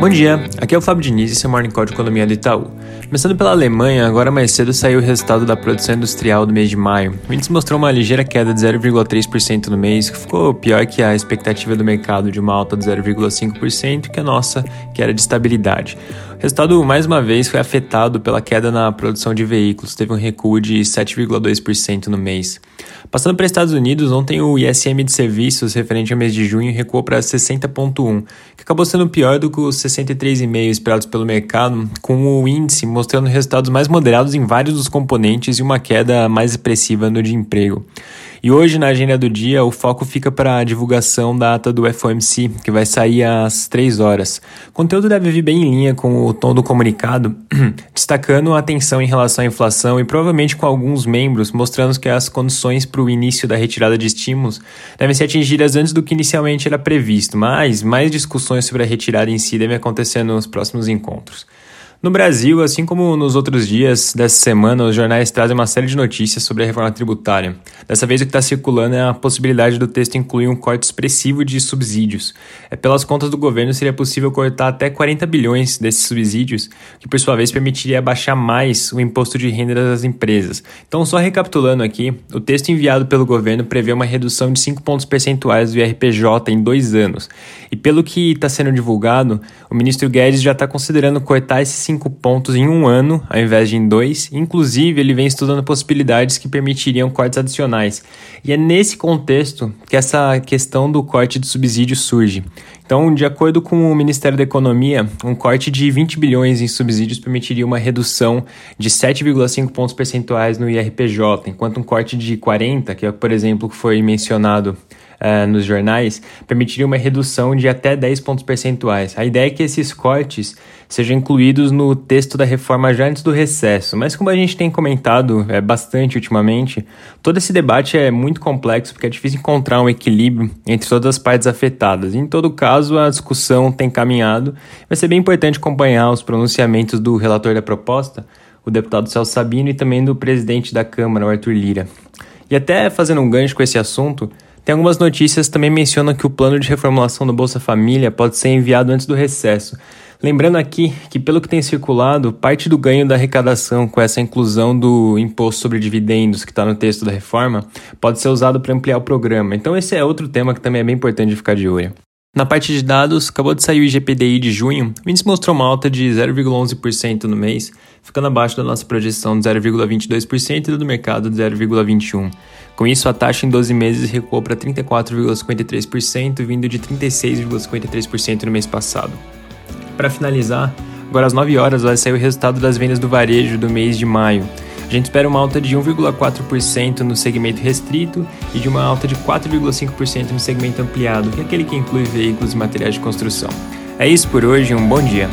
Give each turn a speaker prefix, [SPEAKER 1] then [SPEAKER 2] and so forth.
[SPEAKER 1] Bom dia, aqui é o Fábio Diniz e esse é Morning Call de Economia do Itaú. Começando pela Alemanha, agora mais cedo saiu o resultado da produção industrial do mês de maio. O índice mostrou uma ligeira queda de 0,3% no mês, que ficou pior que a expectativa do mercado de uma alta de 0,5%, que a nossa, que era de estabilidade. O resultado, mais uma vez, foi afetado pela queda na produção de veículos, teve um recuo de 7,2% no mês. Passando para os Estados Unidos, ontem o ISM de serviços referente ao mês de junho recuou para 60,1, que acabou sendo pior do que os 63,5 esperados pelo mercado, com o índice mostrando resultados mais moderados em vários dos componentes e uma queda mais expressiva no de emprego. E hoje, na agenda do dia, o foco fica para a divulgação da ata do FOMC, que vai sair às 3 horas. O conteúdo deve vir bem em linha com o tom do comunicado, destacando a atenção em relação à inflação e provavelmente com alguns membros mostrando que as condições para o início da retirada de estímulos devem ser atingidas antes do que inicialmente era previsto, mas mais discussões sobre a retirada em si devem acontecer nos próximos encontros. No Brasil, assim como nos outros dias dessa semana, os jornais trazem uma série de notícias sobre a reforma tributária. Dessa vez, o que está circulando é a possibilidade do texto incluir um corte expressivo de subsídios. É, pelas contas do governo, seria possível cortar até 40 bilhões desses subsídios, que por sua vez permitiria baixar mais o imposto de renda das empresas. Então, só recapitulando aqui, o texto enviado pelo governo prevê uma redução de 5 pontos percentuais do IRPJ em dois anos. E pelo que está sendo divulgado, o ministro Guedes já está considerando cortar esses cinco pontos em um ano, ao invés de em dois. Inclusive, ele vem estudando possibilidades que permitiriam cortes adicionais. E é nesse contexto que essa questão do corte de subsídio surge. Então, de acordo com o Ministério da Economia, um corte de 20 bilhões em subsídios permitiria uma redução de 7,5 pontos percentuais no IRPJ, enquanto um corte de 40, que é, por exemplo, que foi mencionado uh, nos jornais, permitiria uma redução de até 10 pontos percentuais. A ideia é que esses cortes sejam incluídos no texto da reforma já antes do recesso, mas como a gente tem comentado é, bastante ultimamente, todo esse debate é muito complexo porque é difícil encontrar um equilíbrio entre todas as partes afetadas. Em todo caso, a discussão tem caminhado. Vai ser bem importante acompanhar os pronunciamentos do relator da proposta, o deputado Celso Sabino, e também do presidente da Câmara, o Arthur Lira. E até fazendo um gancho com esse assunto, tem algumas notícias também mencionam que o plano de reformulação do Bolsa Família pode ser enviado antes do recesso. Lembrando aqui que, pelo que tem circulado, parte do ganho da arrecadação com essa inclusão do imposto sobre dividendos que está no texto da reforma pode ser usado para ampliar o programa. Então, esse é outro tema que também é bem importante de ficar de olho. Na parte de dados, acabou de sair o IGPDI de junho, o índice mostrou uma alta de 0,11% no mês, ficando abaixo da nossa projeção de 0,22% e do mercado de 0,21%. Com isso, a taxa em 12 meses recuou para 34,53%, vindo de 36,53% no mês passado. Para finalizar, agora às 9 horas vai sair o resultado das vendas do varejo do mês de maio. A gente espera uma alta de 1,4% no segmento restrito e de uma alta de 4,5% no segmento ampliado, que é aquele que inclui veículos e materiais de construção. É isso por hoje, um bom dia.